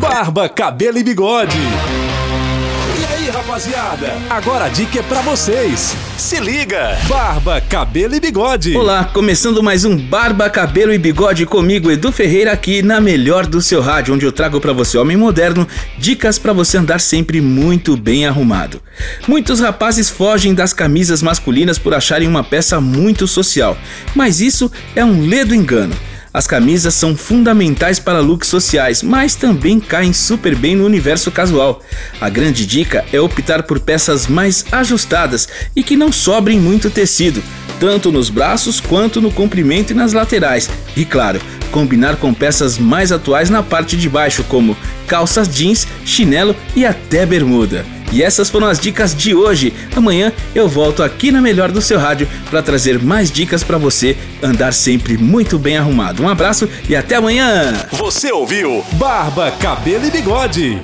Barba, cabelo e bigode rapaziada. Agora a dica é pra vocês. Se liga. Barba, cabelo e bigode. Olá, começando mais um Barba, cabelo e bigode comigo, Edu Ferreira, aqui na melhor do seu rádio, onde eu trago para você, homem moderno, dicas para você andar sempre muito bem arrumado. Muitos rapazes fogem das camisas masculinas por acharem uma peça muito social, mas isso é um ledo engano. As camisas são fundamentais para looks sociais, mas também caem super bem no universo casual. A grande dica é optar por peças mais ajustadas e que não sobrem muito tecido, tanto nos braços quanto no comprimento e nas laterais. E claro, combinar com peças mais atuais na parte de baixo, como calças jeans, chinelo e até bermuda. E essas foram as dicas de hoje. Amanhã eu volto aqui na Melhor do seu rádio para trazer mais dicas para você andar sempre muito bem arrumado. Um abraço e até amanhã. Você ouviu Barba, Cabelo e Bigode.